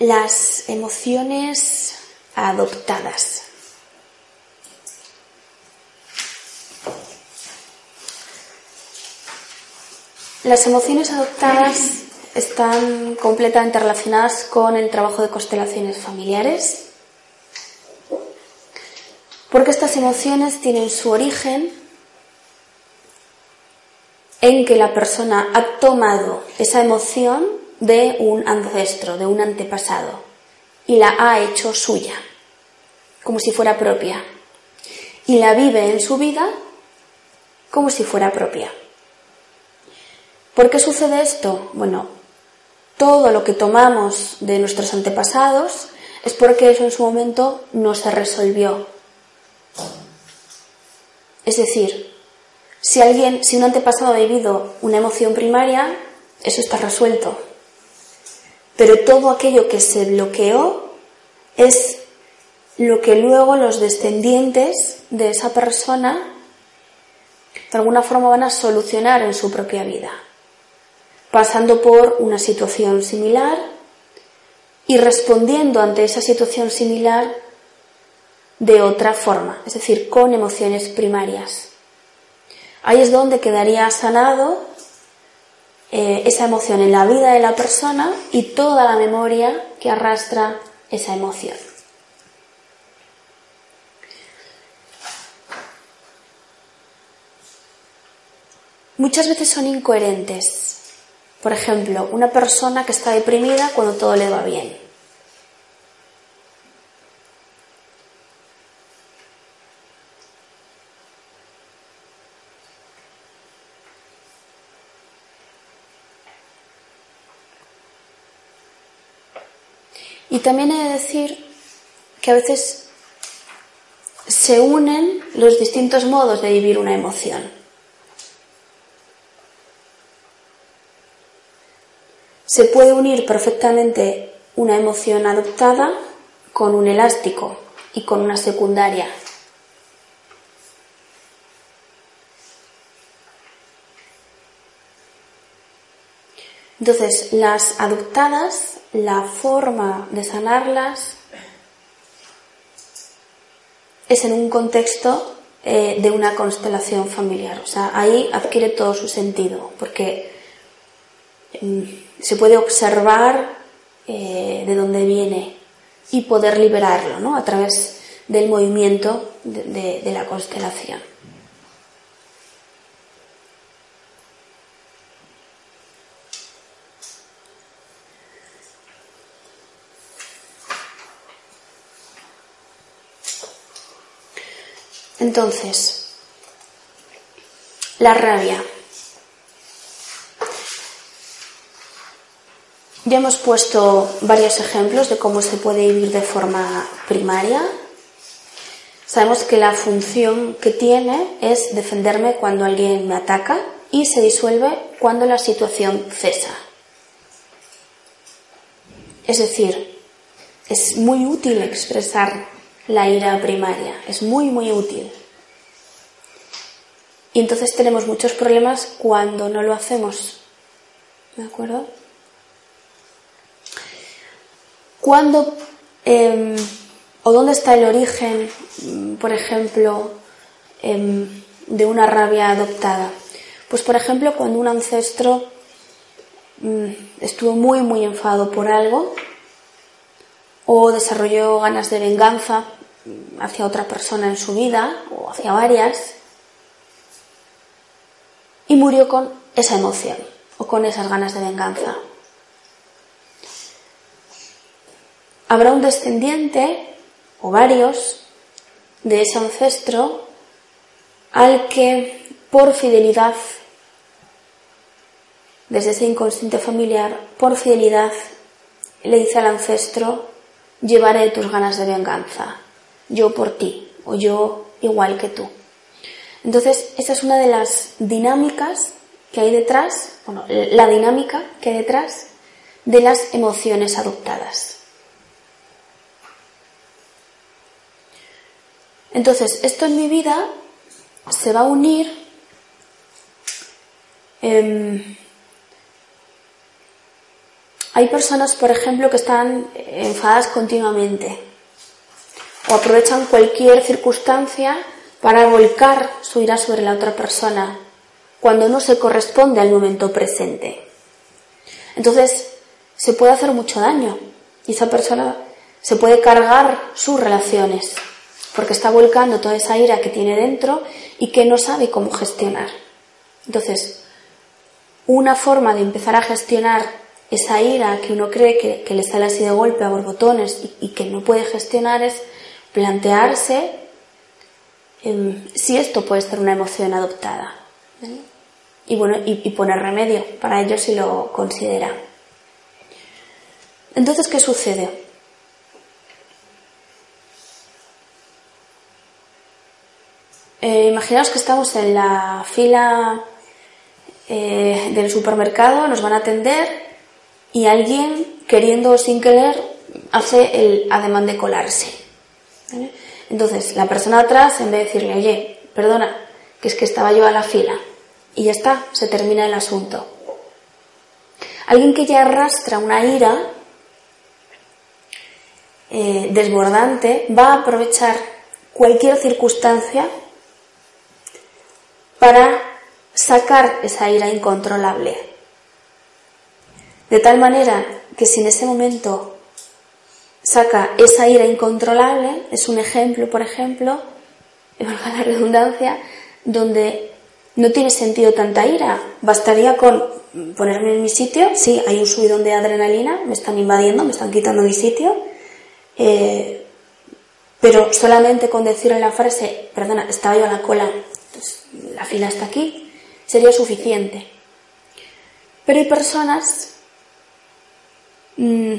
Las emociones adoptadas. Las emociones adoptadas están completamente relacionadas con el trabajo de constelaciones familiares, porque estas emociones tienen su origen en que la persona ha tomado esa emoción de un ancestro, de un antepasado, y la ha hecho suya, como si fuera propia, y la vive en su vida como si fuera propia. ¿Por qué sucede esto? Bueno, todo lo que tomamos de nuestros antepasados es porque eso en su momento no se resolvió. Es decir, si alguien, si un antepasado ha vivido una emoción primaria, eso está resuelto. Pero todo aquello que se bloqueó es lo que luego los descendientes de esa persona de alguna forma van a solucionar en su propia vida pasando por una situación similar y respondiendo ante esa situación similar de otra forma, es decir, con emociones primarias. Ahí es donde quedaría sanado eh, esa emoción en la vida de la persona y toda la memoria que arrastra esa emoción. Muchas veces son incoherentes por ejemplo, una persona que está deprimida cuando todo le va bien. Y también he de decir que a veces se unen los distintos modos de vivir una emoción. Se puede unir perfectamente una emoción adoptada con un elástico y con una secundaria. Entonces, las adoptadas, la forma de sanarlas es en un contexto eh, de una constelación familiar. O sea, ahí adquiere todo su sentido, porque mm, se puede observar eh, de dónde viene y poder liberarlo ¿no? a través del movimiento de, de la constelación. Entonces, la rabia. Ya hemos puesto varios ejemplos de cómo se puede vivir de forma primaria. Sabemos que la función que tiene es defenderme cuando alguien me ataca y se disuelve cuando la situación cesa. Es decir, es muy útil expresar la ira primaria, es muy, muy útil. Y entonces tenemos muchos problemas cuando no lo hacemos. ¿De acuerdo? ¿Cuándo em, o dónde está el origen, por ejemplo, em, de una rabia adoptada? Pues, por ejemplo, cuando un ancestro mm, estuvo muy, muy enfadado por algo o desarrolló ganas de venganza hacia otra persona en su vida o hacia varias y murió con esa emoción o con esas ganas de venganza. habrá un descendiente o varios de ese ancestro al que por fidelidad, desde ese inconsciente familiar, por fidelidad le dice al ancestro, llevaré tus ganas de venganza, yo por ti o yo igual que tú. Entonces, esa es una de las dinámicas que hay detrás, bueno, la dinámica que hay detrás de las emociones adoptadas. Entonces, esto en mi vida se va a unir em, hay personas, por ejemplo, que están enfadadas continuamente o aprovechan cualquier circunstancia para volcar su ira sobre la otra persona cuando no se corresponde al momento presente. Entonces, se puede hacer mucho daño y esa persona se puede cargar sus relaciones porque está volcando toda esa ira que tiene dentro y que no sabe cómo gestionar. Entonces, una forma de empezar a gestionar esa ira que uno cree que, le sale así de golpe a borbotones y, que no puede gestionar es plantearse em, si esto puede ser una emoción adoptada. Y bueno, y poner remedio para ello si lo considera. Entonces, ¿qué sucede? Eh, imaginaos que estamos en la fila eh, del supermercado, nos van a atender y alguien, queriendo sin querer, hace el ademán de colarse. Entonces, la persona atrás, en vez de decirle, oye, perdona, que es que estaba yo a la fila, y ya está, se termina el asunto. Alguien que ya arrastra una ira eh, desbordante va a aprovechar cualquier circunstancia para sacar esa ira incontrolable. De tal manera que si en ese momento saca esa ira incontrolable, es un ejemplo, por ejemplo, valga la redundancia, donde no tiene sentido tanta ira. Bastaría con ponerme en mi sitio, sí, hay un subidón de adrenalina, me están invadiendo, me están quitando mi sitio, eh, pero solamente con decirle la frase, perdona, estaba yo a la cola, la fila está aquí, sería suficiente. Pero hay personas mm,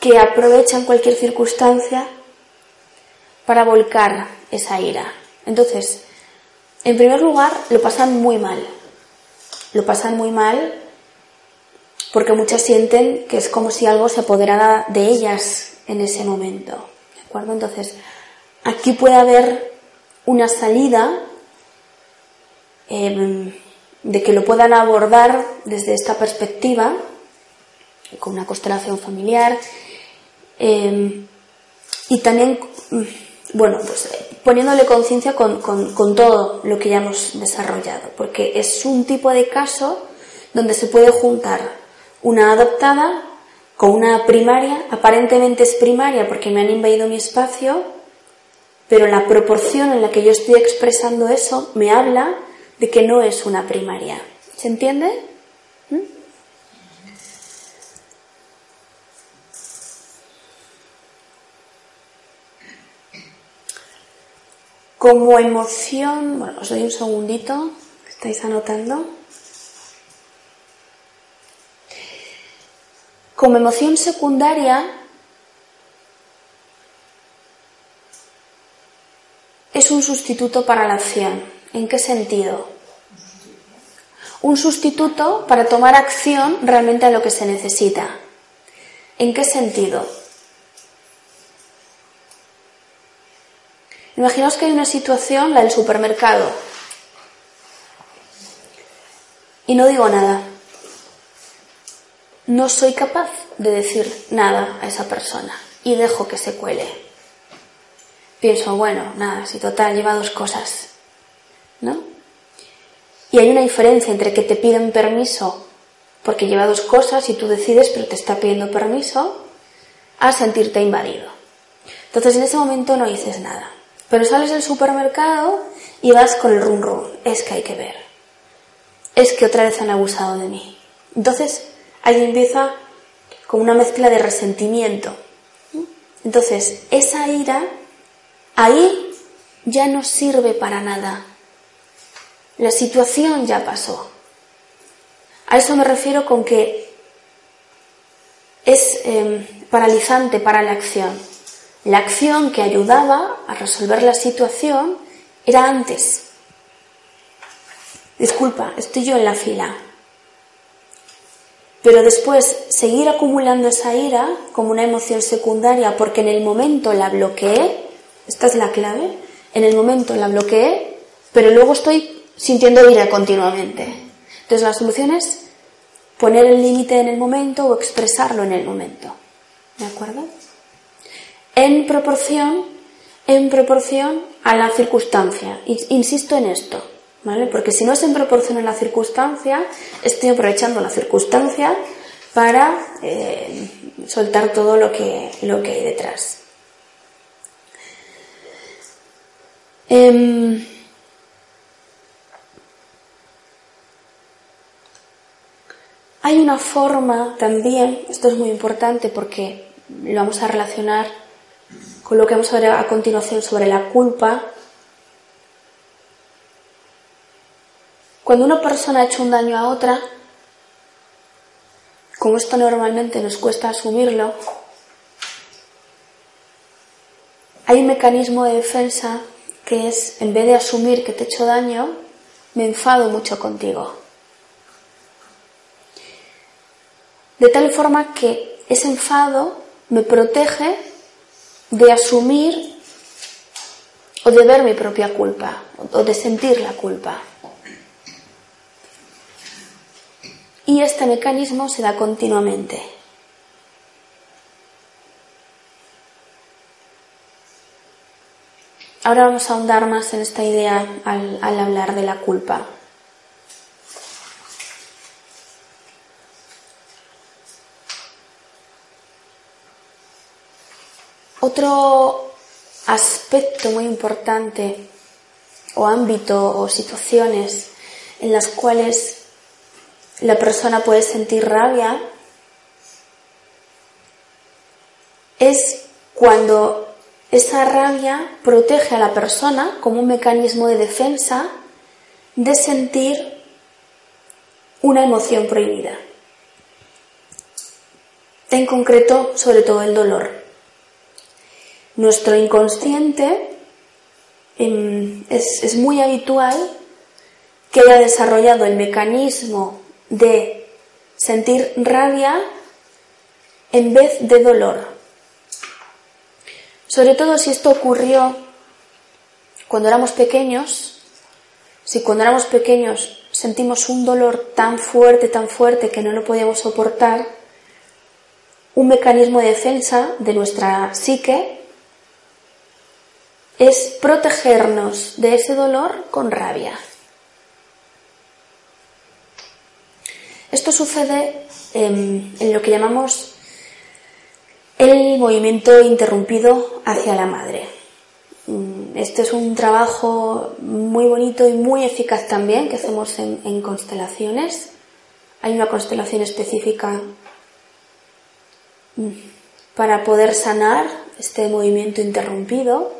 que aprovechan cualquier circunstancia para volcar esa ira. Entonces, en primer lugar, lo pasan muy mal. Lo pasan muy mal porque muchas sienten que es como si algo se apoderara de ellas en ese momento. ¿De acuerdo? Entonces, aquí puede haber una salida Em, de que lo puedan abordar desde esta perspectiva, con una constelación familiar, em, y también, mm, bueno, pues poniéndole conciencia con, con, todo lo que ya hemos desarrollado, porque es un tipo de caso donde se puede juntar una adoptada con una primaria, aparentemente es primaria porque me han invadido mi espacio, pero la proporción en la que yo estoy expresando eso me habla de que no es una primaria. ¿Se entiende? Como emoción, bueno, os doy un segundito, estáis anotando. Como emoción secundaria, es un sustituto para la acción. ¿En qué sentido? Un sustituto para tomar acción realmente a lo que se necesita. ¿En qué sentido? Imaginaos que hay una situación, la del supermercado, y no digo nada. No soy capaz de decir nada a esa persona y dejo que se cuele. Pienso, bueno, nada, si total lleva dos cosas. ¿no? Y hay una diferencia entre que te piden permiso porque lleva dos cosas y tú decides pero te está pidiendo permiso a sentirte invadido. Entonces en ese momento no dices nada. Pero sales del supermercado y vas con el rum rum. Es que hay que ver. Es que otra vez han abusado de mí. Entonces ahí empieza con una mezcla de resentimiento. Entonces esa ira ahí ya no sirve para nada. La situación ya pasó. A eso me refiero con que es em, paralizante para la acción. La acción que ayudaba a resolver la situación era antes. Disculpa, estoy yo en la fila. Pero después seguir acumulando esa ira como una emoción secundaria porque en el momento la bloqueé, Esta es la clave. En el momento la bloqueé, pero luego estoy sintiendo ira continuamente. Entonces la solución es poner el límite en el momento o expresarlo en el momento. ¿De acuerdo? En proporción, en proporción a la circunstancia. Insisto en esto, ¿vale? Porque si no es en proporción a la circunstancia, estoy aprovechando la circunstancia para eh, soltar todo lo que, lo que hay detrás. Em, hay una forma también, esto es muy importante porque lo vamos a relacionar con lo que vamos a ver a continuación sobre la culpa. Cuando una persona ha hecho un daño a otra, como esto normalmente nos cuesta asumirlo, hay un mecanismo de defensa que es, en vez de asumir que te he hecho daño, me enfado mucho contigo. De tal forma que ese enfado me protege de asumir o de ver mi propia culpa o de sentir la culpa. Y este mecanismo se da continuamente. Ahora vamos a ahondar más en esta idea al, hablar de la culpa. Otro aspecto muy importante o ámbito o situaciones en las cuales la persona puede sentir rabia es cuando esa rabia protege a la persona como un mecanismo de defensa de sentir una emoción prohibida. En concreto, sobre todo el dolor. Nuestro inconsciente em, es, es muy habitual que haya desarrollado el mecanismo de sentir rabia en vez de dolor. Sobre todo si esto ocurrió cuando éramos pequeños, si cuando éramos pequeños sentimos un dolor tan fuerte, tan fuerte que no lo podíamos soportar, un mecanismo de defensa de nuestra psique es protegernos de ese dolor con rabia. Esto sucede en, en lo que llamamos el movimiento interrumpido hacia la madre. Mm, este es un trabajo muy bonito y muy eficaz también que hacemos en, constelaciones. Hay una constelación específica mm, para poder sanar este movimiento interrumpido.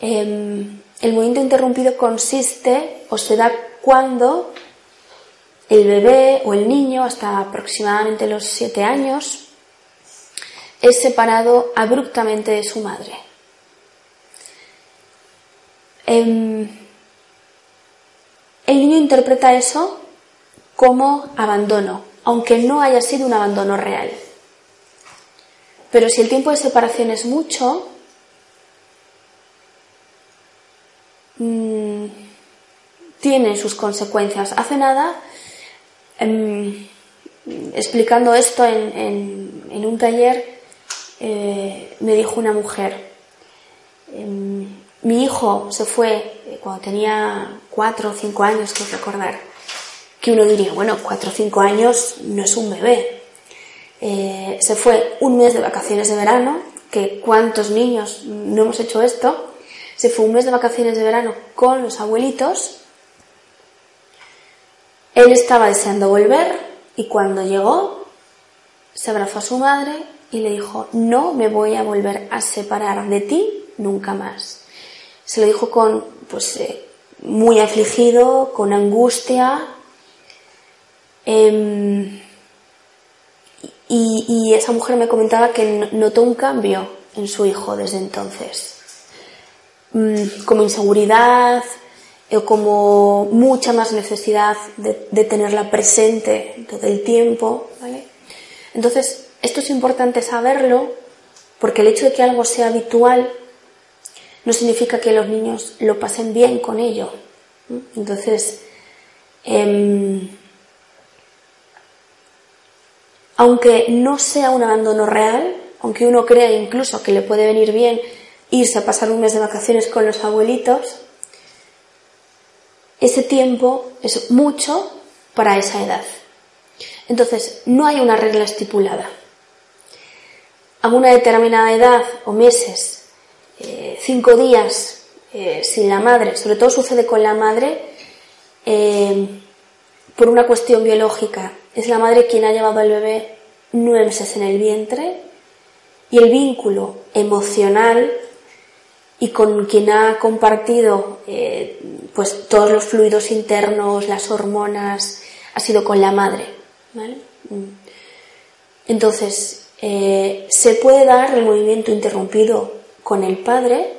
Em, el movimiento interrumpido consiste o se da cuando el bebé o el niño, hasta aproximadamente los siete años, es separado abruptamente de su madre. Em, el niño interpreta eso como abandono, aunque no haya sido un abandono real. Pero si el tiempo de separación es mucho, mm, tiene sus consecuencias. Hace nada, em, explicando esto en un taller, eh, me dijo una mujer, em, mi hijo se fue eh, cuando tenía cuatro o cinco años, quiero recordar, que uno diría, bueno, cuatro o cinco años no es un bebé. Eh, se fue un mes de vacaciones de verano, que cuántos niños no hemos hecho esto, se fue un mes de vacaciones de verano con los abuelitos, él estaba deseando volver y cuando llegó se abrazó a su madre y le dijo, no me voy a volver a separar de ti nunca más. Se lo dijo con, pues, eh, muy afligido, con angustia. Em, y, esa mujer me comentaba que notó un cambio en su hijo desde entonces. Mm, como inseguridad o como mucha más necesidad de, de tenerla presente todo el tiempo. ¿vale? Entonces, esto es importante saberlo porque el hecho de que algo sea habitual no significa que los niños lo pasen bien con ello. Entonces, em, aunque no sea un abandono real, aunque uno crea incluso que le puede venir bien irse a pasar un mes de vacaciones con los abuelitos, ese tiempo es mucho para esa edad. Entonces, no hay una regla estipulada. A una determinada edad o meses, eh, cinco días eh, sin la madre, sobre todo sucede con la madre eh, por una cuestión biológica. Es la madre quien ha llevado al bebé nueve meses en el vientre y el vínculo emocional y con quien ha compartido eh, pues todos los fluidos internos, las hormonas, ha sido con la madre. Mm. Entonces, eh, se puede dar el movimiento interrumpido con el padre,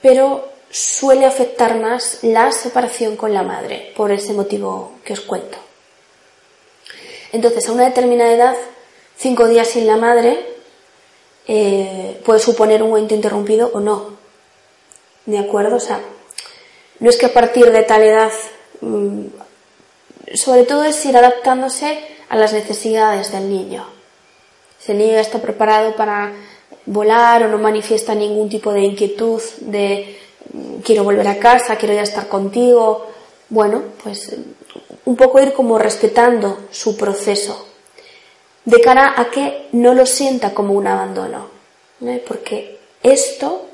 pero suele afectar más la separación con la madre, por ese motivo que os cuento. Entonces, a una determinada edad, cinco días sin la madre, eh, puede suponer un momento interrumpido o no. ¿De acuerdo? O sea, no es que a partir de tal edad, mm, sobre todo es ir adaptándose a las necesidades del niño. Si el niño ya está preparado para volar o no manifiesta ningún tipo de inquietud de mm, quiero volver a casa, quiero ya estar contigo, bueno, pues un poco ir como respetando su proceso de cara a que no lo sienta como un abandono, porque esto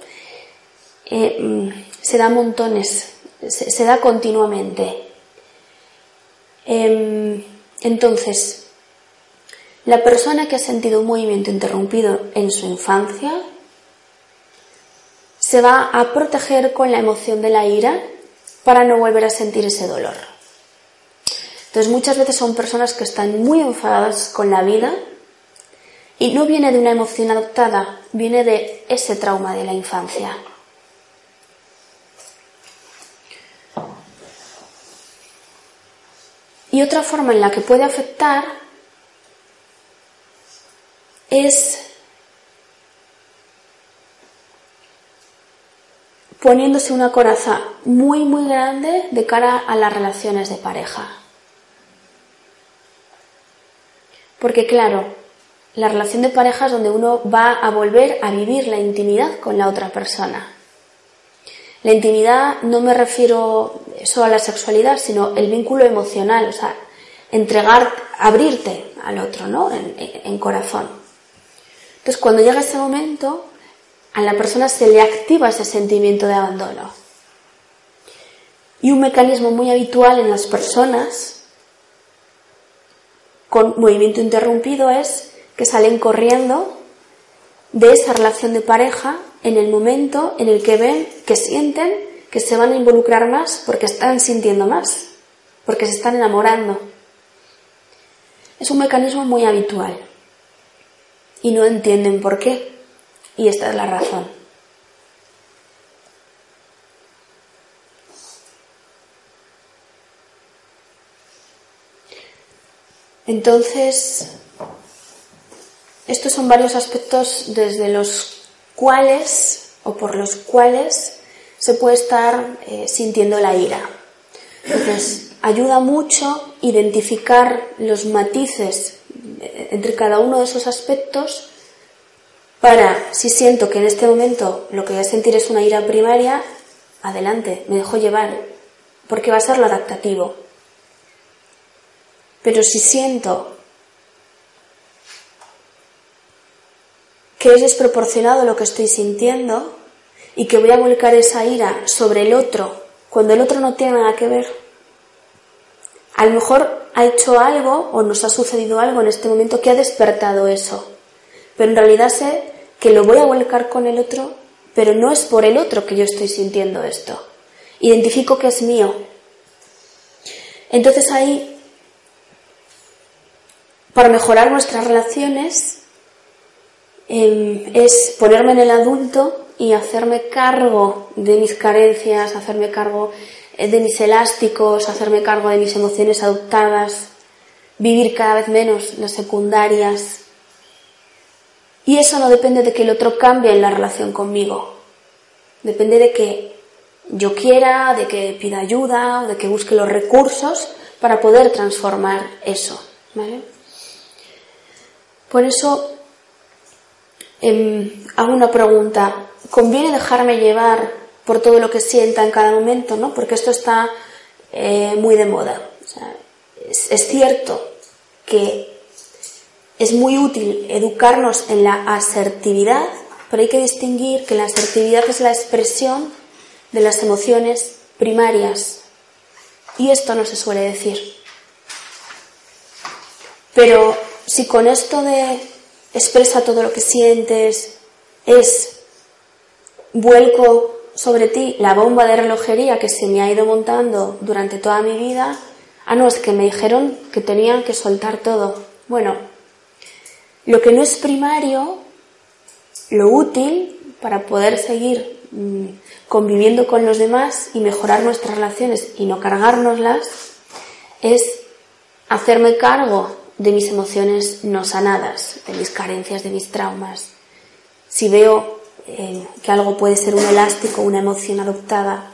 eh, mm, se da montones, se, da continuamente. Em, entonces, la persona que ha sentido un movimiento interrumpido en su infancia se va a proteger con la emoción de la ira para no volver a sentir ese dolor. Entonces muchas veces son personas que están muy enfadadas con la vida y no viene de una emoción adoptada, viene de ese trauma de la infancia. Y otra forma en la que puede afectar es poniéndose una coraza muy muy grande de cara a las relaciones de pareja. Porque claro, la relación de pareja es donde uno va a volver a vivir la intimidad con la otra persona. La intimidad no me refiero solo a la sexualidad, sino el vínculo emocional, o sea, entregar, abrirte al otro, ¿no? En, en corazón. Entonces, cuando llega ese momento, a la persona se le activa ese sentimiento de abandono. Y un mecanismo muy habitual en las personas con movimiento interrumpido es que salen corriendo de esa relación de pareja en el momento en el que ven, que sienten que se van a involucrar más porque están sintiendo más, porque se están enamorando. Es un mecanismo muy habitual y no entienden por qué. Y esta es la razón. Entonces, estos son varios aspectos desde los cuales o por los cuales se puede estar eh, sintiendo la ira. Entonces, ayuda mucho identificar los matices eh, entre cada uno de esos aspectos para, si siento que en este momento lo que voy a sentir es una ira primaria, adelante, me dejo llevar, porque va a ser lo adaptativo. Pero si siento que es desproporcionado lo que estoy sintiendo y que voy a volcar esa ira sobre el otro cuando el otro no tiene nada que ver, a lo mejor ha hecho algo o nos ha sucedido algo en este momento que ha despertado eso. Pero en realidad sé que lo voy a volcar con el otro, pero no es por el otro que yo estoy sintiendo esto. Identifico que es mío. Entonces ahí para mejorar nuestras relaciones em, es ponerme en el adulto y hacerme cargo de mis carencias, hacerme cargo eh, de mis elásticos, hacerme cargo de mis emociones adoptadas, vivir cada vez menos las secundarias. Y eso no depende de que el otro cambie en la relación conmigo. Depende de que yo quiera, de que pida ayuda o de que busque los recursos para poder transformar eso. Por eso em, hago una pregunta. ¿Conviene dejarme llevar por todo lo que sienta en cada momento? ¿no? Porque esto está eh, muy de moda. es cierto que es muy útil educarnos en la asertividad, pero hay que distinguir que la asertividad es la expresión de las emociones primarias. Y esto no se suele decir. Pero si con esto de expresa todo lo que sientes es vuelco sobre ti la bomba de relojería que se me ha ido montando durante toda mi vida, ah, no, es que me dijeron que tenían que soltar todo. Bueno, lo que no es primario, lo útil para poder seguir mm, conviviendo con los demás y mejorar nuestras relaciones y no cargárnoslas, es hacerme cargo de mis emociones no sanadas, de mis carencias, de mis traumas. Si veo eh, que algo puede ser un elástico, una emoción adoptada,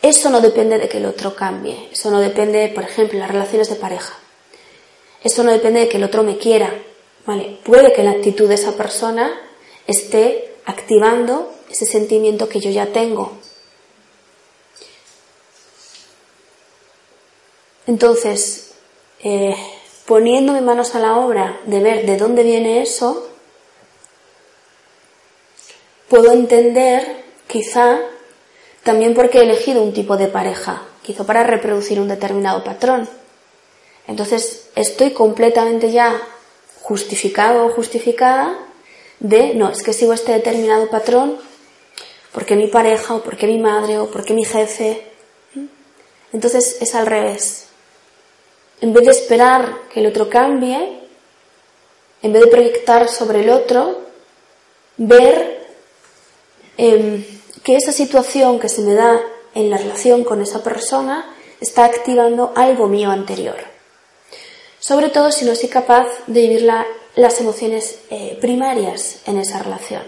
eso no depende de que el otro cambie. Eso no depende, por ejemplo, las relaciones de pareja. Eso no depende de que el otro me quiera, Vale, puede que la actitud de esa persona esté activando ese sentimiento que yo ya tengo. Entonces, eh, poniéndome manos a la obra de ver de dónde viene eso, puedo entender quizá también porque he elegido un tipo de pareja, quizá para reproducir un determinado patrón. Entonces, estoy completamente ya justificado o justificada de, no, es que sigo este determinado patrón porque mi pareja o porque mi madre o porque mi jefe. Entonces es al revés. En vez de esperar que el otro cambie, en vez de proyectar sobre el otro, ver em, que esa situación que se me da en la relación con esa persona está activando algo mío anterior sobre todo si no soy capaz de vivir las emociones eh, primarias en esa relación.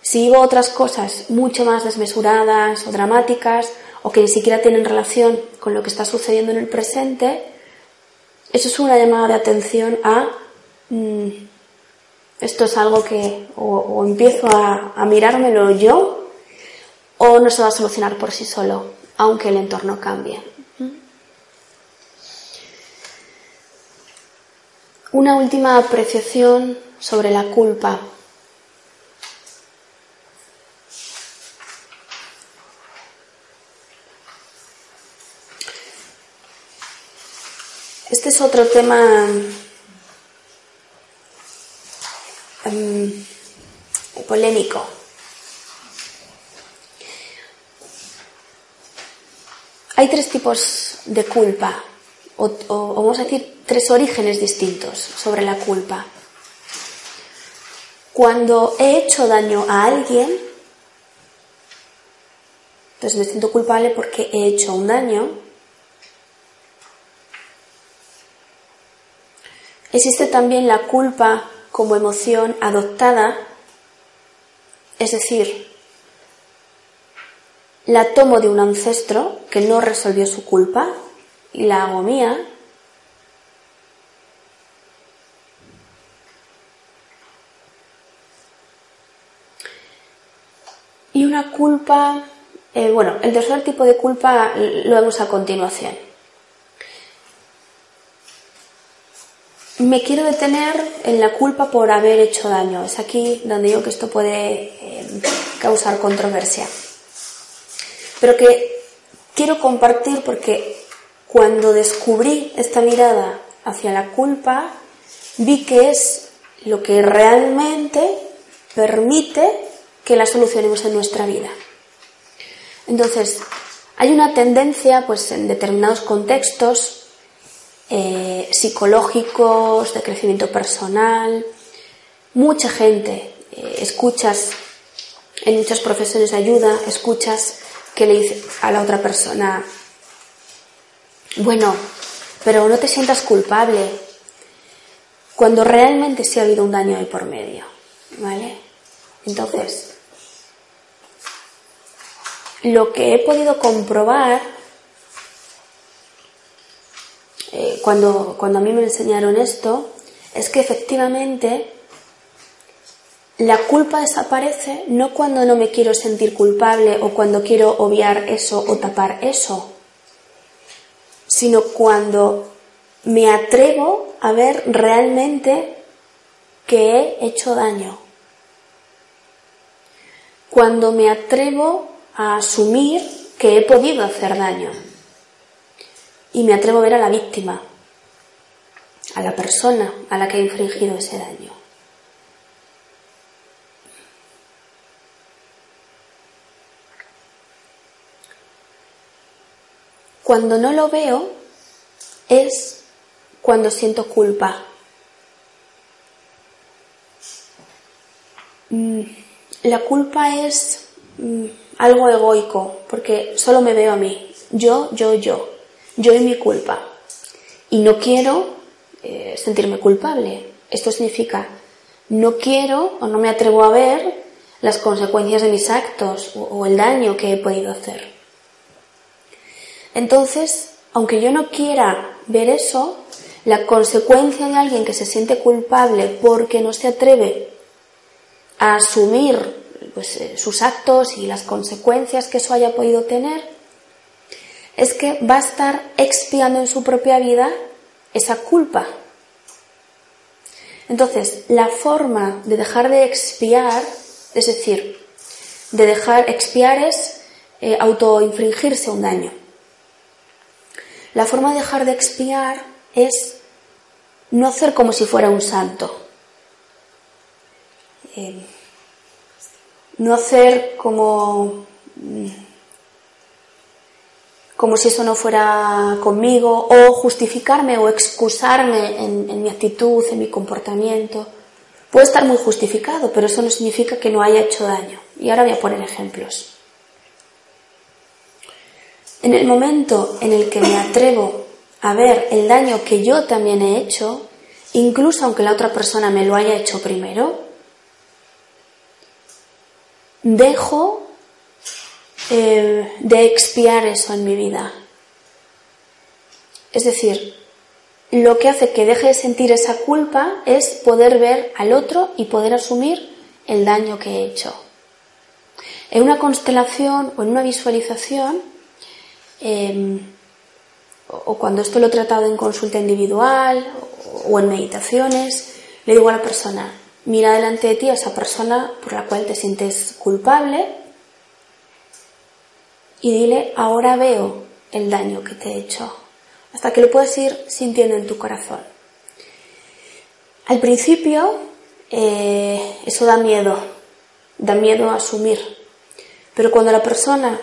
Si vivo otras cosas mucho más desmesuradas o dramáticas o que ni siquiera tienen relación con lo que está sucediendo en el presente, eso es una llamada de atención a mm, esto es algo que o, empiezo a, a mirármelo yo o no se va a solucionar por sí solo, aunque el entorno cambie. Una última apreciación sobre la culpa. Este es otro tema em, polémico. Hay tres tipos de culpa o, vamos a decir tres orígenes distintos sobre la culpa. Cuando he hecho daño a alguien, entonces me siento culpable porque he hecho un daño. Existe también la culpa como emoción adoptada, es decir, la tomo de un ancestro que no resolvió su culpa y la hago mía, y una culpa, eh, bueno, el tercer tipo de culpa lo vemos a continuación. Me quiero detener en la culpa por haber hecho daño. Es aquí donde digo que esto puede eh, causar controversia. Pero que quiero compartir porque cuando descubrí esta mirada hacia la culpa, vi que es lo que realmente permite que la solucionemos en nuestra vida. Entonces, hay una tendencia, pues en determinados contextos eh, psicológicos, de crecimiento personal, mucha gente, eh, escuchas en muchas profesiones de ayuda, escuchas que le dice a la otra persona, bueno, pero no te sientas culpable cuando realmente sí ha habido un daño ahí por medio, ¿vale? Entonces, lo que he podido comprobar eh, cuando, cuando a mí me enseñaron esto es que efectivamente la culpa desaparece no cuando no me quiero sentir culpable o cuando quiero obviar eso o tapar eso, sino cuando me atrevo a ver realmente que he hecho daño. Cuando me atrevo a asumir que he podido hacer daño. Y me atrevo a ver a la víctima, a la persona a la que he infringido ese daño. Cuando no lo veo es cuando siento culpa. Mm, la culpa es mm, algo egoico, porque solo me veo a mí. Yo, yo, yo. Yo y mi culpa. Y no quiero eh, sentirme culpable. Esto significa, no quiero o no me atrevo a ver las consecuencias de mis actos o el daño que he podido hacer. Entonces, aunque yo no quiera ver eso, la consecuencia de alguien que se siente culpable porque no se atreve a asumir pues, eh, sus actos y las consecuencias que eso haya podido tener, es que va a estar expiando en su propia vida esa culpa. Entonces, la forma de dejar de expiar, es decir, de dejar expiar es eh, autoinfringirse un daño. La forma de dejar de expiar es no hacer como si fuera un santo. Eh, no hacer como como si eso no fuera conmigo o justificarme o excusarme en, mi actitud, en mi comportamiento. Puede estar muy justificado, pero eso no significa que no haya hecho daño. Y ahora voy a poner ejemplos. En el momento en el que me atrevo a ver el daño que yo también he hecho, incluso aunque la otra persona me lo haya hecho primero, dejo eh, de expiar eso en mi vida. Es decir, lo que hace que deje de sentir esa culpa es poder ver al otro y poder asumir el daño que he hecho. En una constelación o en una visualización, Em, o cuando esto lo he tratado en consulta individual o en meditaciones, le digo a la persona, mira delante de ti a esa persona por la cual te sientes culpable y dile, ahora veo el daño que te he hecho, hasta que lo puedas ir sintiendo en tu corazón. Al principio eh, eso da miedo, da miedo a asumir, pero cuando la persona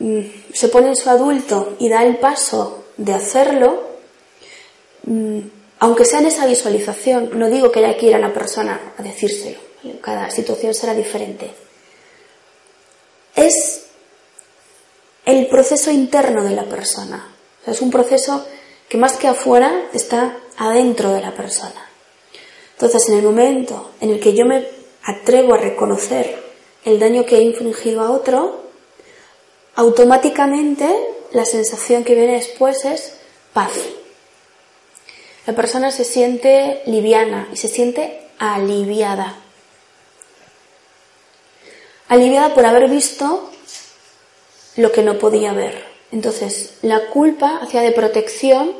Mm, se pone en su adulto y da el paso de hacerlo, mm, aunque sea en esa visualización, no digo que haya que ir a la persona a decírselo, cada situación será diferente. Es el proceso interno de la persona. es un proceso que más que afuera está adentro de la persona. Entonces, en el momento en el que yo me atrevo a reconocer el daño que he infligido a otro, automáticamente la sensación que viene después es paz. La persona se siente liviana y se siente aliviada. Aliviada por haber visto lo que no podía ver. Entonces, la culpa hacía de protección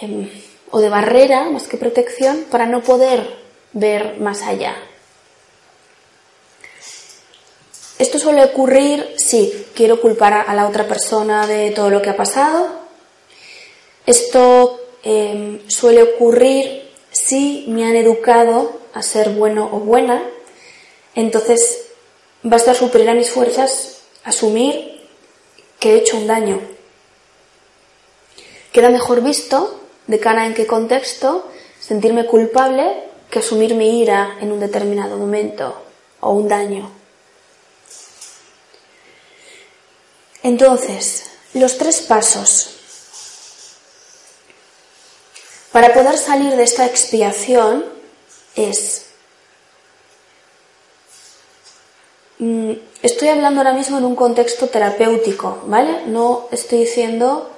em, o de barrera más que protección para no poder ver más allá. Esto suele ocurrir si quiero culpar a la otra persona de todo lo que ha pasado. Esto em, suele ocurrir si me han educado a ser bueno o buena. Entonces basta superar a mis fuerzas asumir que he hecho un daño. Queda mejor visto, de cara en qué contexto, sentirme culpable que asumir mi ira en un determinado momento o un daño. Entonces, los tres pasos. Para poder salir de esta expiación es mm, estoy hablando ahora mismo en un contexto terapéutico, ¿vale? No estoy diciendo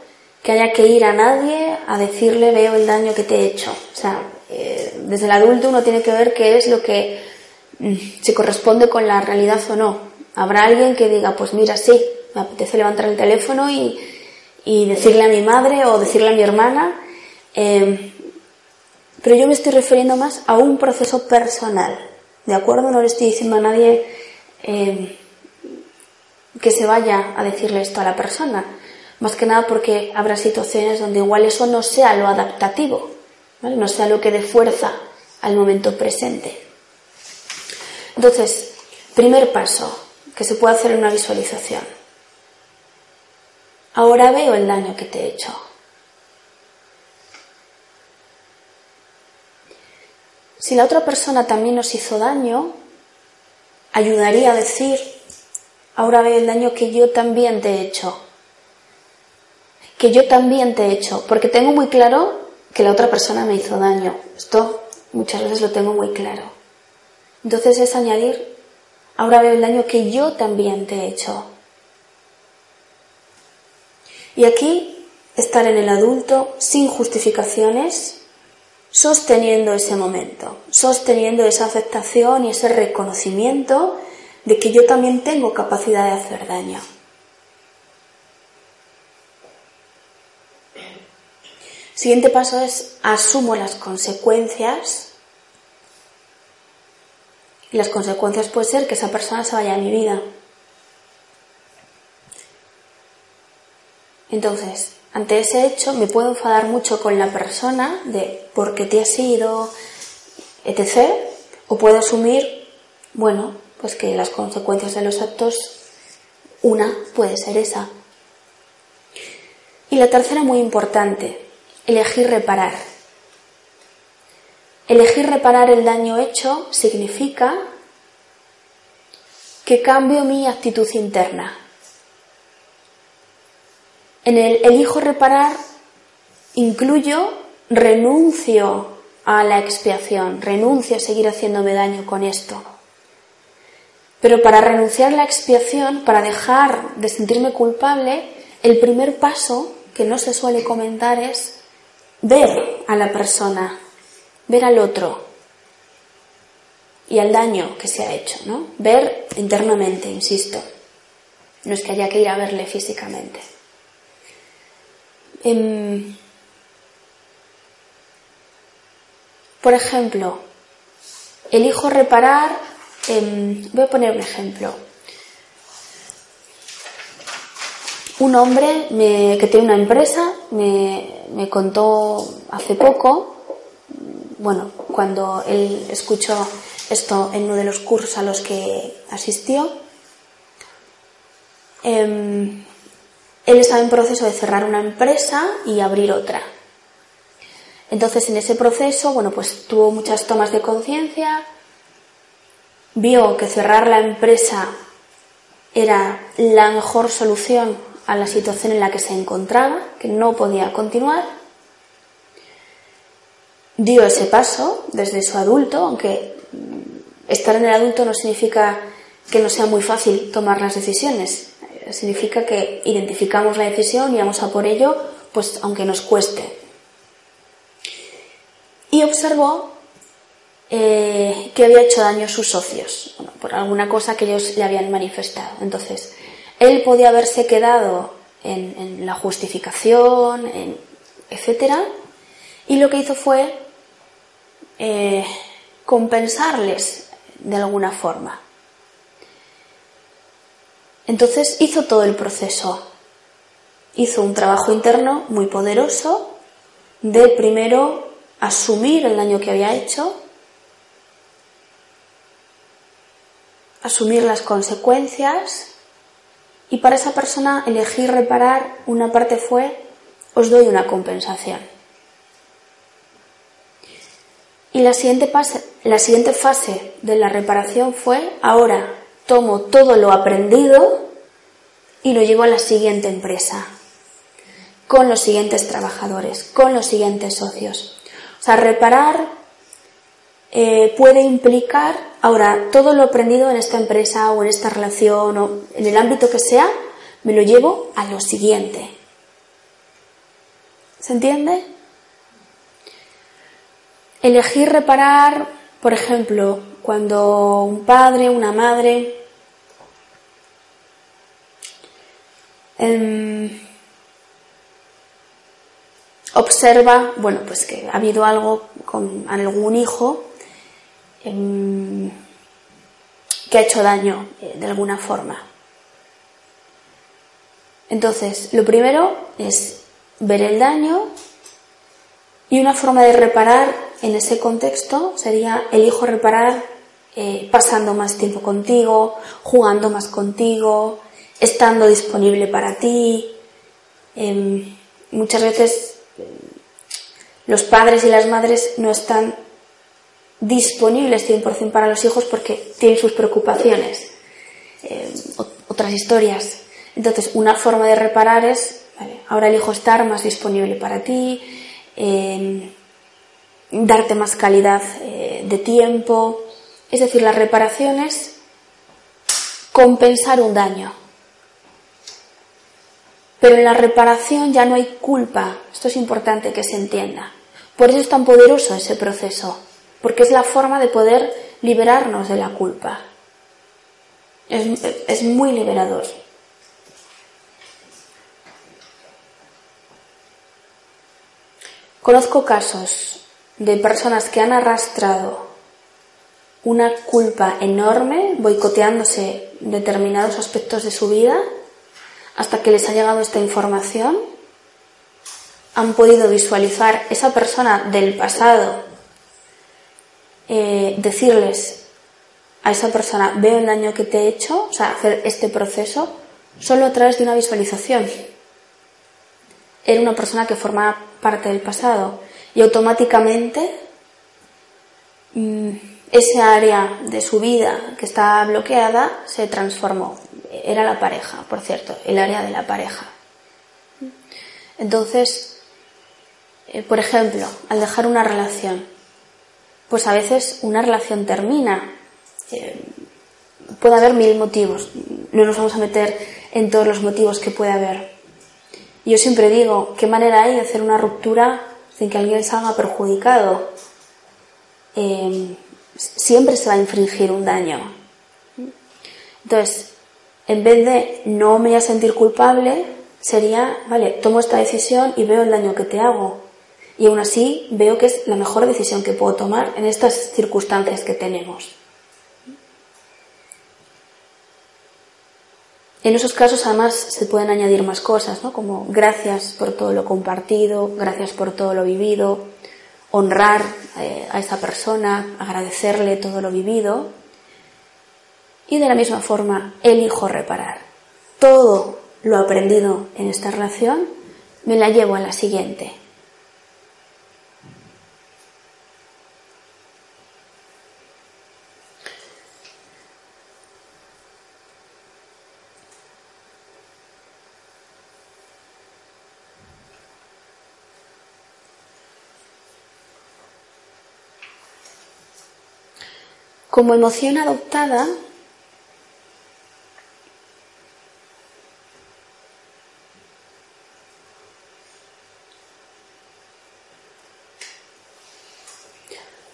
que haya que ir a nadie a decirle veo el daño que te he hecho. O sea, eh, desde el adulto uno tiene que ver qué es lo que mm, se corresponde con la realidad o no. Habrá alguien que diga, pues mira, sí, me apetece levantar el teléfono y, decirle a mi madre o decirle a mi hermana, eh, pero yo me estoy refiriendo más a un proceso personal, ¿de acuerdo? No le estoy diciendo a nadie eh, que se vaya a decirle esto a la persona, más que nada porque habrá situaciones donde igual eso no sea lo adaptativo, no sea lo que dé fuerza al momento presente. Entonces, primer paso que se puede hacer en una visualización. Ahora veo el daño que te he hecho. Si la otra persona también nos hizo daño, ayudaría a decir, ahora veo el daño que yo también te he hecho. Que yo también te he hecho, porque tengo muy claro que la otra persona me hizo daño. Esto muchas veces lo tengo muy claro. Entonces es añadir, ahora veo el daño que yo también te he hecho. Y aquí estar en el adulto sin justificaciones, sosteniendo ese momento, sosteniendo esa aceptación y ese reconocimiento de que yo también tengo capacidad de hacer daño. Siguiente paso es asumo las consecuencias. Y las consecuencias puede ser que esa persona se vaya de mi vida. Entonces, ante ese hecho me puedo enfadar mucho con la persona de por qué te has ido, etc. O puedo asumir, bueno, pues que las consecuencias de los actos, una puede ser esa. Y la tercera muy importante, elegir reparar. Elegir reparar el daño hecho significa que cambio mi actitud interna. En el elijo reparar incluyo renuncio a la expiación, renuncio a seguir haciéndome daño con esto. Pero para renunciar a la expiación, para dejar de sentirme culpable, el primer paso que no se suele comentar es ver a la persona, ver al otro y al daño que se ha hecho, ¿no? Ver internamente, insisto. No es que haya que ir a verle físicamente. Em, por ejemplo, elijo reparar, em, voy a poner un ejemplo. Un hombre que tiene una empresa me, contó hace poco, bueno, cuando él escuchó esto en uno de los cursos a los que asistió, em, él estaba en proceso de cerrar una empresa y abrir otra. Entonces, en ese proceso, bueno, pues tuvo muchas tomas de conciencia, vio que cerrar la empresa era la mejor solución a la situación en la que se encontraba, que no podía continuar, dio ese paso desde su adulto, aunque estar en el adulto no significa que no sea muy fácil tomar las decisiones, significa que identificamos la decisión y vamos a por ello, pues aunque nos cueste. Y observó eh, que había hecho daño a sus socios, por alguna cosa que ellos le habían manifestado. Entonces, él podía haberse quedado en, la justificación, en, etc. Y lo que hizo fue eh, compensarles de alguna forma. Entonces hizo todo el proceso. Hizo un trabajo interno muy poderoso de primero asumir el daño que había hecho, asumir las consecuencias y para esa persona elegir reparar una parte fue, os doy una compensación. Y la siguiente, la siguiente fase de la reparación fue, ahora tomo todo lo aprendido y lo llevo a la siguiente empresa, con los siguientes trabajadores, con los siguientes socios. O sea, reparar eh, puede implicar ahora todo lo aprendido en esta empresa o en esta relación o en el ámbito que sea, me lo llevo a lo siguiente. ¿Se entiende? Elegir reparar, por ejemplo, cuando un padre, una madre em, observa, bueno, pues que ha habido algo con algún hijo em, que ha hecho daño eh, de alguna forma. Entonces, lo primero es ver el daño y una forma de reparar en ese contexto sería elijo reparar eh, pasando más tiempo contigo, jugando más contigo, estando disponible para ti. Em, muchas veces los padres y las madres no están disponibles 100% para los hijos porque tienen sus preocupaciones, em, otras historias. Entonces, una forma de reparar es, ahora elijo estar más disponible para ti, em, darte más calidad eh, de tiempo. Es decir, la reparación es compensar un daño. Pero en la reparación ya no hay culpa. Esto es importante que se entienda. Por eso es tan poderoso ese proceso, porque es la forma de poder liberarnos de la culpa. Es, es muy liberador. Conozco casos de personas que han arrastrado una culpa enorme boicoteándose determinados aspectos de su vida hasta que les ha llegado esta información, han podido visualizar esa persona del pasado, eh, decirles a esa persona, veo el daño que te he hecho, o sea, hacer este proceso solo a través de una visualización. Era una persona que formaba parte del pasado y automáticamente mm, ese área de su vida que estaba bloqueada se transformó. Era la pareja, por cierto, el área de la pareja. Entonces, eh, por ejemplo, al dejar una relación, pues a veces una relación termina. Eh, puede haber mil motivos. No nos vamos a meter en todos los motivos que puede haber. Yo siempre digo, ¿qué manera hay de hacer una ruptura sin que alguien salga perjudicado? Eh, siempre se va a infringir un daño. Entonces, en vez de no me voy a sentir culpable, sería, vale, tomo esta decisión y veo el daño que te hago. Y aún así veo que es la mejor decisión que puedo tomar en estas circunstancias que tenemos. En esos casos además se pueden añadir más cosas, ¿no? Como gracias por todo lo compartido, gracias por todo lo vivido, honrar eh, a esa persona, agradecerle todo lo vivido. Y de la misma forma, elijo reparar. Todo lo aprendido en esta relación me la llevo a la siguiente. Como emoción adoptada,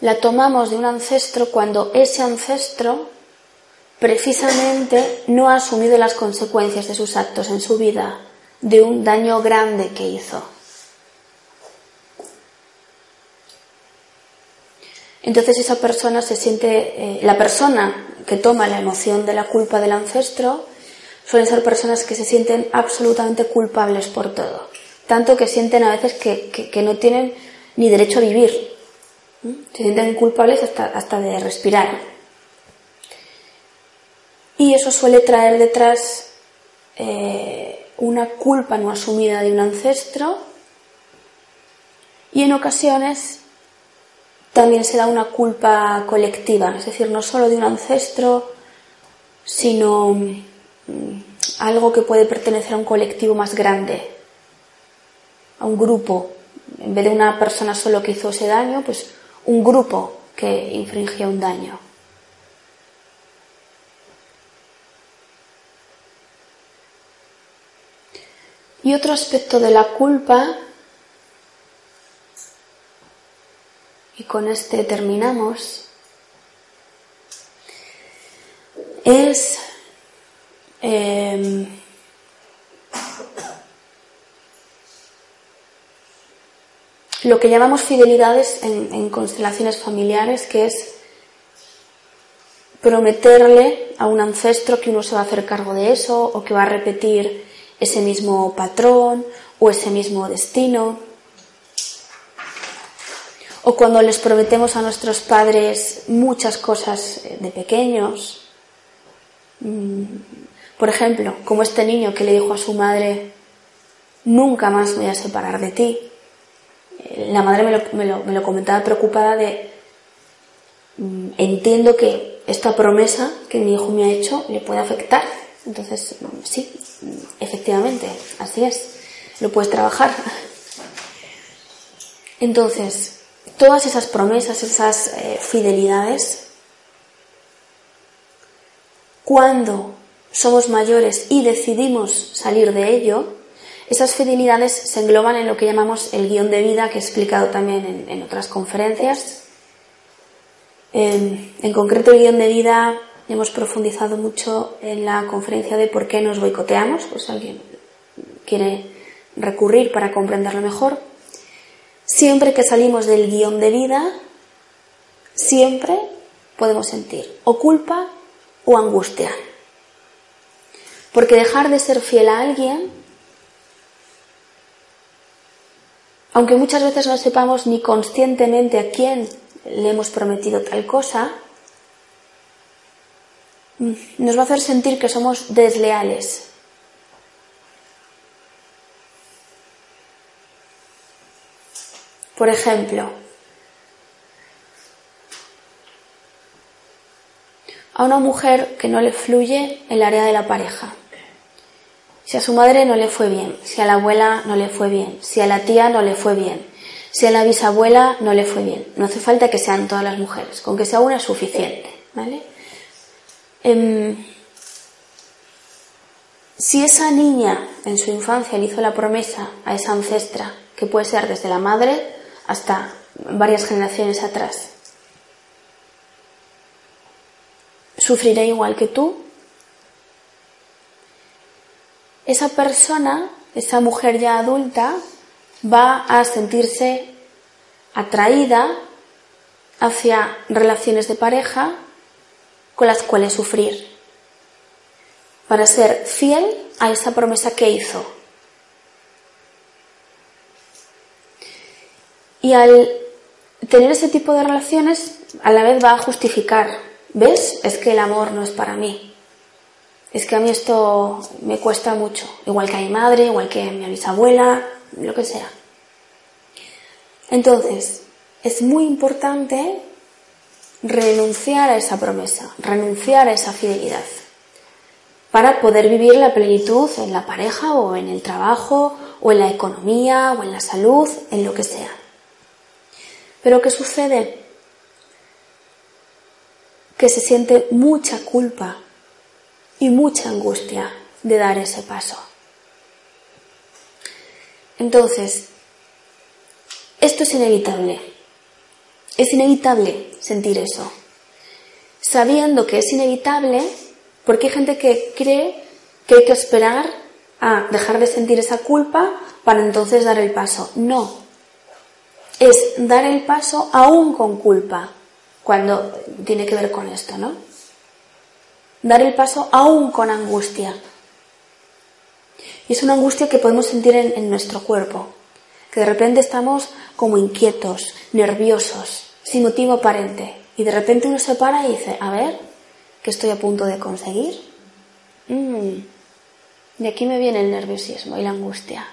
la tomamos de un ancestro cuando ese ancestro precisamente no ha asumido las consecuencias de sus actos en su vida, de un daño grande que hizo. Entonces esa persona se siente, eh, la persona que toma la emoción de la culpa del ancestro, suelen ser personas que se sienten absolutamente culpables por todo. Tanto que sienten a veces que, no tienen ni derecho a vivir. Se sienten culpables hasta, hasta de respirar. Y eso suele traer detrás eh, una culpa no asumida de un ancestro y en ocasiones también se da una culpa colectiva, es decir, no solo de un ancestro, sino mm, algo que puede pertenecer a un colectivo más grande, a un grupo. En vez de una persona solo que hizo ese daño, pues un grupo que infringía un daño. Y otro aspecto de la culpa, y con este terminamos, es eh, lo que llamamos fidelidades en, constelaciones familiares, que es prometerle a un ancestro que uno se va a hacer cargo de eso o que va a repetir ese mismo patrón o ese mismo destino. O cuando les prometemos a nuestros padres muchas cosas eh, de pequeños. Mm, por ejemplo, como este niño que le dijo a su madre, nunca más voy a separar de ti la madre me lo, comentaba preocupada de, mm, entiendo que esta promesa que mi hijo me ha hecho le puede afectar. Entonces, sí, efectivamente, así es, lo puedes trabajar. Entonces, todas esas promesas, esas eh, fidelidades, cuando somos mayores y decidimos salir de ello, esas fidelidades se engloban en lo que llamamos el guion de vida, que he explicado también en, otras conferencias. En, en, concreto, el guion de vida hemos profundizado mucho en la conferencia de por qué nos boicoteamos, pues alguien quiere recurrir para comprenderlo mejor. Siempre que salimos del guion de vida, siempre podemos sentir o culpa o angustia. Porque dejar de ser fiel a alguien aunque muchas veces no sepamos ni conscientemente a quién le hemos prometido tal cosa, mm, nos va a hacer sentir que somos desleales. Por ejemplo, a una mujer que no le fluye el área de la pareja. Si a su madre no le fue bien, si a la abuela no le fue bien, si a la tía no le fue bien, si a la bisabuela no le fue bien. No hace falta que sean todas las mujeres, con que sea una es suficiente, ¿vale? Em, si esa niña en su infancia le hizo la promesa a esa ancestra, que puede ser desde la madre hasta varias generaciones atrás, ¿sufrirá igual que tú? Esa persona, esa mujer ya adulta, va a sentirse atraída hacia relaciones de pareja con las cuales sufrir, para ser fiel a esa promesa que hizo. Y al tener ese tipo de relaciones, a la vez va a justificar, ¿ves? Es que el amor no es para mí es que a mí esto me cuesta mucho, igual que a mi madre, igual que a mi bisabuela, lo que sea. Entonces, es muy importante renunciar a esa promesa, renunciar a esa fidelidad, para poder vivir la plenitud en la pareja o en el trabajo o en la economía o en la salud, en lo que sea. Pero ¿qué sucede? Que se siente mucha culpa y mucha angustia de dar ese paso. Entonces, esto es inevitable. Es inevitable sentir eso. Sabiendo que es inevitable, porque hay gente que cree que hay que esperar a dejar de sentir esa culpa para entonces dar el paso. No. Es dar el paso aún con culpa, cuando tiene que ver con esto, ¿no? Dar el paso aún con angustia. Y es una angustia que podemos sentir en, nuestro cuerpo, que de repente estamos como inquietos, nerviosos, sin motivo aparente. Y de repente uno se para y dice, a ver, ¿qué estoy a punto de conseguir? Mm, de aquí me viene el nerviosismo y la angustia.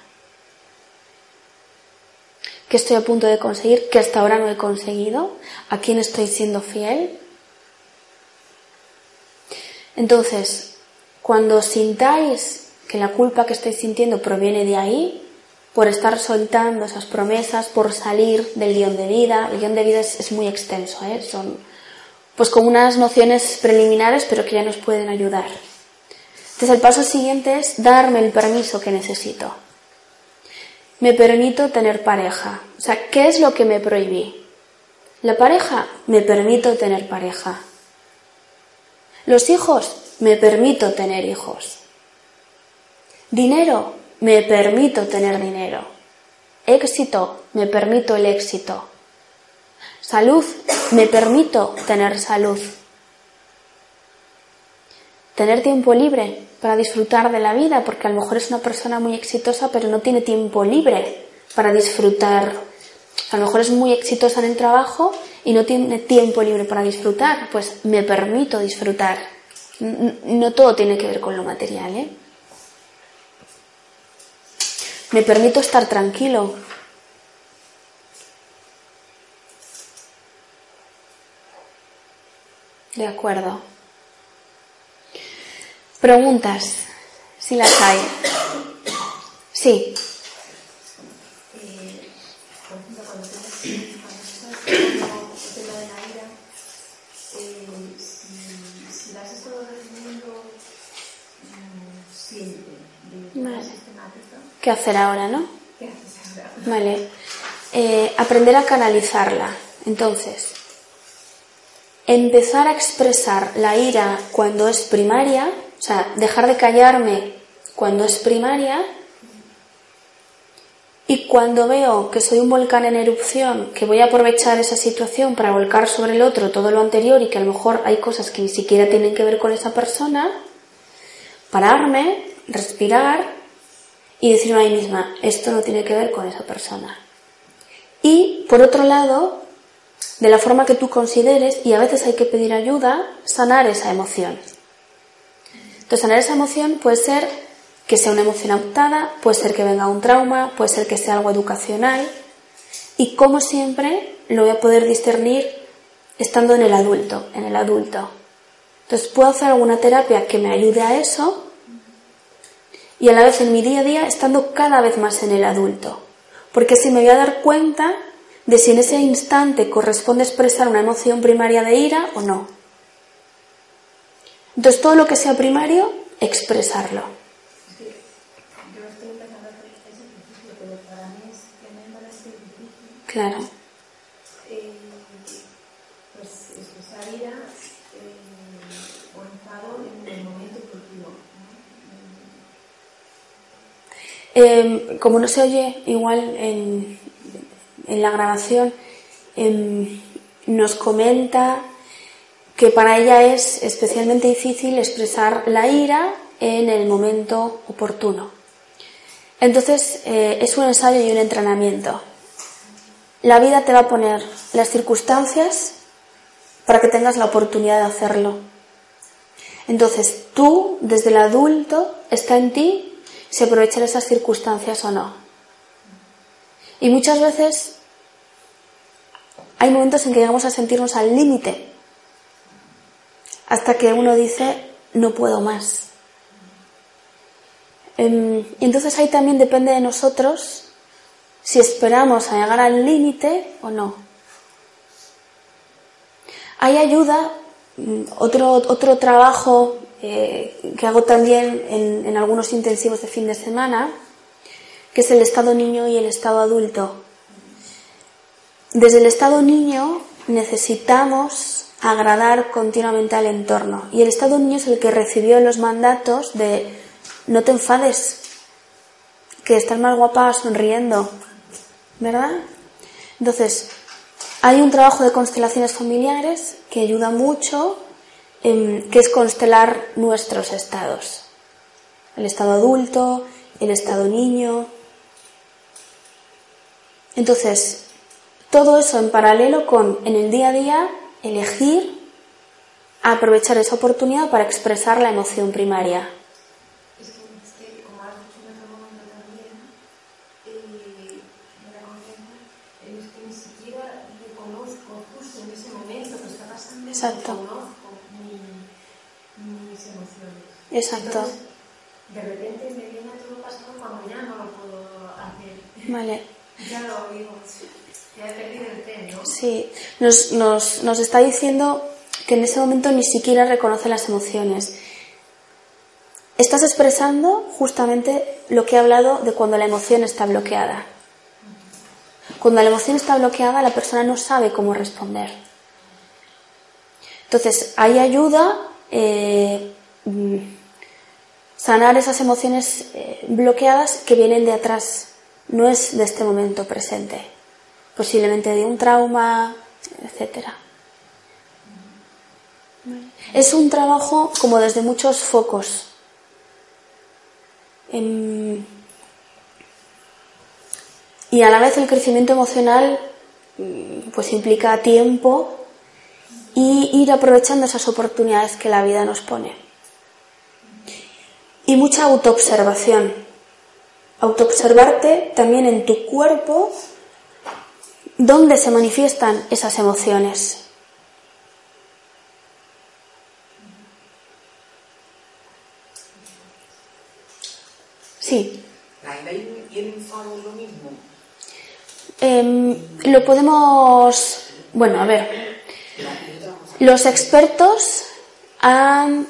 ¿Qué estoy a punto de conseguir? ¿Qué hasta ahora no he conseguido? ¿A quién estoy siendo fiel? Entonces, cuando sintáis que la culpa que estáis sintiendo proviene de ahí, por estar soltando esas promesas, por salir del guion de vida, el guion de vida es, muy extenso, ¿eh? son pues como unas nociones preliminares, pero que ya nos pueden ayudar. Entonces el paso siguiente es darme el permiso que necesito. me permito tener pareja. O sea, ¿qué es lo que me prohibí? La pareja, me permito tener pareja. Los hijos, me permito tener hijos. Dinero, me permito tener dinero. Éxito, me permito el éxito. Salud, me permito tener salud. Tener tiempo libre para disfrutar de la vida, porque a lo mejor es una persona muy exitosa, pero no tiene tiempo libre para disfrutar. A lo mejor es muy exitosa en el trabajo y no tiene tiempo libre para disfrutar. Pues me permito disfrutar. No todo tiene que ver con lo material, ¿eh? Me permito estar tranquilo, De acuerdo. Preguntas, si las hay. Sí. ¿Qué hacer ahora, no? ¿qué haces ahora? Vale. Eh, aprender a canalizarla. Entonces, empezar a expresar la ira cuando es primaria, o sea, dejar de callarme cuando es primaria y cuando veo que soy un volcán en erupción, que voy a aprovechar esa situación para volcar sobre el otro todo lo anterior y que a lo mejor hay cosas que ni siquiera tienen que ver con esa persona, pararme, respirar y decirme a mí misma, esto no tiene que ver con esa persona. Y, por otro lado, de la forma que tú consideres, y a veces hay que pedir ayuda, sanar esa emoción. Entonces, sanar esa emoción puede ser que sea una emoción adoptada, puede ser que venga un trauma, puede ser que sea algo educacional, y como siempre lo voy a poder discernir estando en el adulto, en el adulto. Entonces, puedo hacer alguna terapia que me ayude a eso, y a la vez en mi día a día estando cada vez más en el adulto. Porque si me voy a dar cuenta de si en ese instante corresponde expresar una emoción primaria de ira o no. Entonces, todo lo que sea primario, expresarlo. Es que yo estoy empezando a hacer ese ejercicio, pero para mí es tremendamente difícil. Claro. Eh, pues expresar ira eh, o enfado en el momento oportuno. ¿no? Eh, como no se oye igual en, en la grabación, em, nos comenta que para ella es especialmente difícil expresar la ira en el momento oportuno. Entonces, eh, es un ensayo y un entrenamiento. La vida te va a poner las circunstancias para que tengas la oportunidad de hacerlo. Entonces, tú, desde el adulto, está en ti si aprovechar esas circunstancias o no. Y muchas veces hay momentos en que llegamos a sentirnos al límite, hasta que uno dice, no puedo más. Em, entonces ahí también depende de nosotros si esperamos a llegar al límite o no. Hay ayuda, mm, otro, otro trabajo eh, que hago también en, en algunos intensivos de fin de semana, que es el estado niño y el estado adulto. Desde el estado niño necesitamos agradar continuamente al entorno y el estado niño es el que recibió los mandatos de no te enfades, que estás más guapa sonriendo, ¿verdad? Entonces, hay un trabajo de constelaciones familiares que ayuda mucho, em, que es constelar nuestros estados. El estado adulto, el estado niño. Entonces, todo eso en paralelo con, en el día a día, elegir aprovechar esa oportunidad para expresar la emoción primaria. Es que, es que como has dicho en otro momento también, me da cuenta, es que ni siquiera reconozco justo en ese momento que está pasando, Exacto. reconozco mi- mis emociones. Exacto. Entonces, de repente me viene todo pasado cuando ya no lo puedo hacer. Vale. Ya lo digo, ya he perdido el tren, ¿no? Sí, nos, nos, nos está diciendo que en ese momento ni siquiera reconoce las emociones. estás expresando justamente lo que he hablado de cuando la emoción está bloqueada. Cuando la emoción está bloqueada, la persona no sabe cómo responder. Entonces, hay ayuda eh, mm, sanar esas emociones eh, bloqueadas que vienen de atrás, no es de este momento presente, posiblemente de un trauma, etc. Es un trabajo como desde muchos focos. Em, y a la vez el crecimiento emocional mm, pues implica tiempo y ir aprovechando esas oportunidades que la vida nos pone. Y mucha autoobservación. Autoobservarte también en tu cuerpo dónde se manifiestan esas emociones. Sí. ¿La ira y el enfado es lo mismo? Em, lo podemos. Bueno, a ver. Los expertos han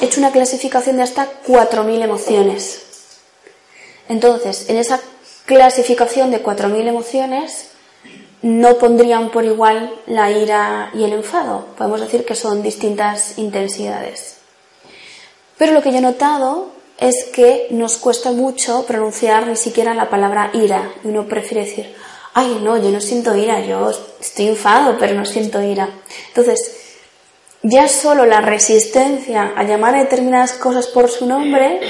hecho una clasificación de hasta 4.000 emociones. Entonces, en esa clasificación de 4.000 emociones no pondrían por igual la ira y el enfado. Podemos decir que son distintas intensidades. Pero lo que yo he notado es que nos cuesta mucho pronunciar ni siquiera la palabra ira. Uno prefiere decir, ay, no, yo no siento ira, yo estoy enfado, pero no siento ira. Entonces, ya solo la resistencia a llamar a determinadas cosas por su nombre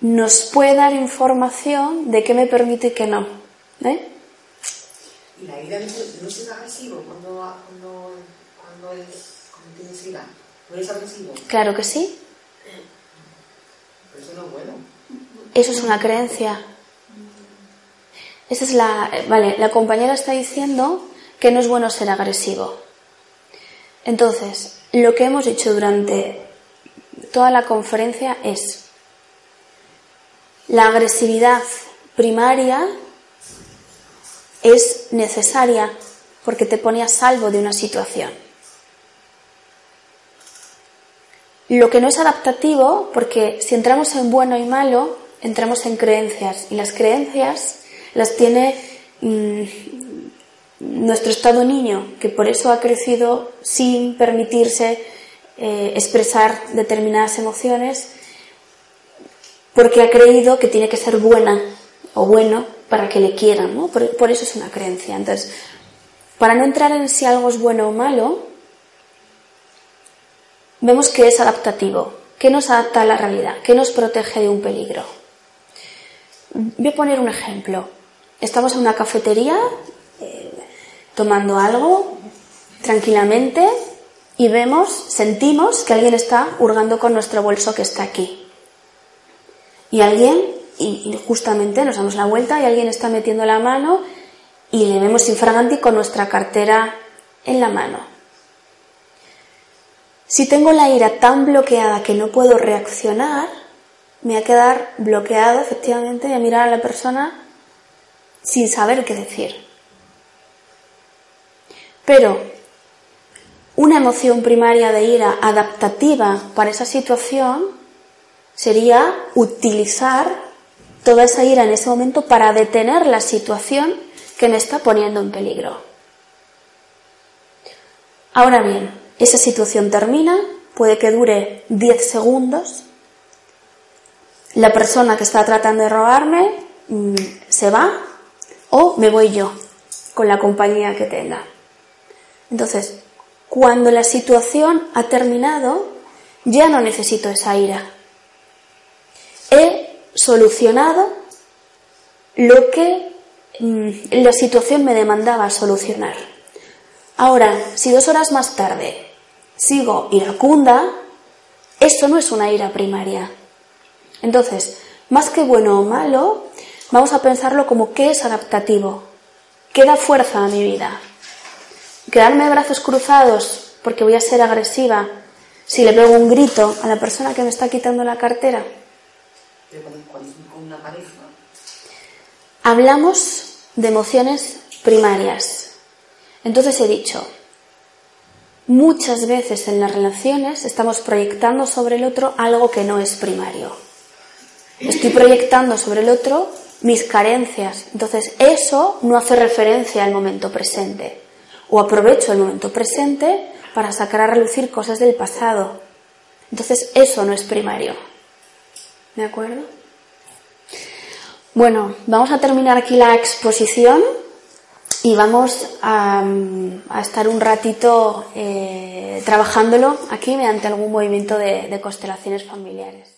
nos puede dar información de qué me permite y qué no. ¿eh? ¿Y la ira no, es agresivo cuando, cuando, cuando, es, cuando tienes ira? ¿No eres agresivo? Claro que sí. Pero eso no es bueno. Eso es una creencia. Esa es la. Vale, la compañera está diciendo que no es bueno ser agresivo. Entonces, lo que hemos dicho durante toda la conferencia es la agresividad primaria es necesaria porque te pone a salvo de una situación. Lo que no es adaptativo, porque si entramos en bueno y malo, entramos en creencias y las creencias las tiene mm, nuestro estado niño, que por eso ha crecido sin permitirse eh, expresar determinadas emociones, porque ha creído que tiene que ser buena o bueno para que le quieran, ¿no? por, por eso es una creencia. Entonces, para no entrar en si algo es bueno o malo, vemos que es adaptativo, que nos adapta a la realidad, que nos protege de un peligro. Voy a poner un ejemplo. Estamos en una cafetería eh, tomando algo tranquilamente y vemos, sentimos que alguien está hurgando con nuestro bolso que está aquí. Y alguien, y, justamente nos damos la vuelta y alguien está metiendo la mano y le vemos infraganti con nuestra cartera en la mano. Si tengo la ira tan bloqueada que no puedo reaccionar, me va a quedar bloqueado efectivamente y a mirar a la persona sin saber qué decir. Pero una emoción primaria de ira adaptativa para esa situación sería utilizar toda esa ira en ese momento para detener la situación que me está poniendo en peligro. Ahora bien, esa situación termina, puede que dure 10 segundos, la persona que está tratando de robarme mm, se va o me voy yo con la compañía que tenga. Entonces, cuando la situación ha terminado, ya no necesito esa ira. He solucionado lo que mm, la situación me demandaba solucionar. Ahora, si dos horas más tarde sigo iracunda, eso no es una ira primaria. Entonces, más que bueno o malo, Vamos a pensarlo como qué es adaptativo, qué da fuerza a mi vida. Quedarme de brazos cruzados porque voy a ser agresiva si le pego un grito a la persona que me está quitando la cartera. Hablamos de emociones primarias. Entonces he dicho, muchas veces en las relaciones estamos proyectando sobre el otro algo que no es primario. Estoy proyectando sobre el otro mis carencias. Entonces eso no hace referencia al momento presente. O aprovecho el momento presente para sacar a relucir cosas del pasado. Entonces eso no es primario. ¿De acuerdo? Bueno, vamos a terminar aquí la exposición y vamos a, estar un ratito eh, trabajándolo aquí mediante algún movimiento de constelaciones familiares.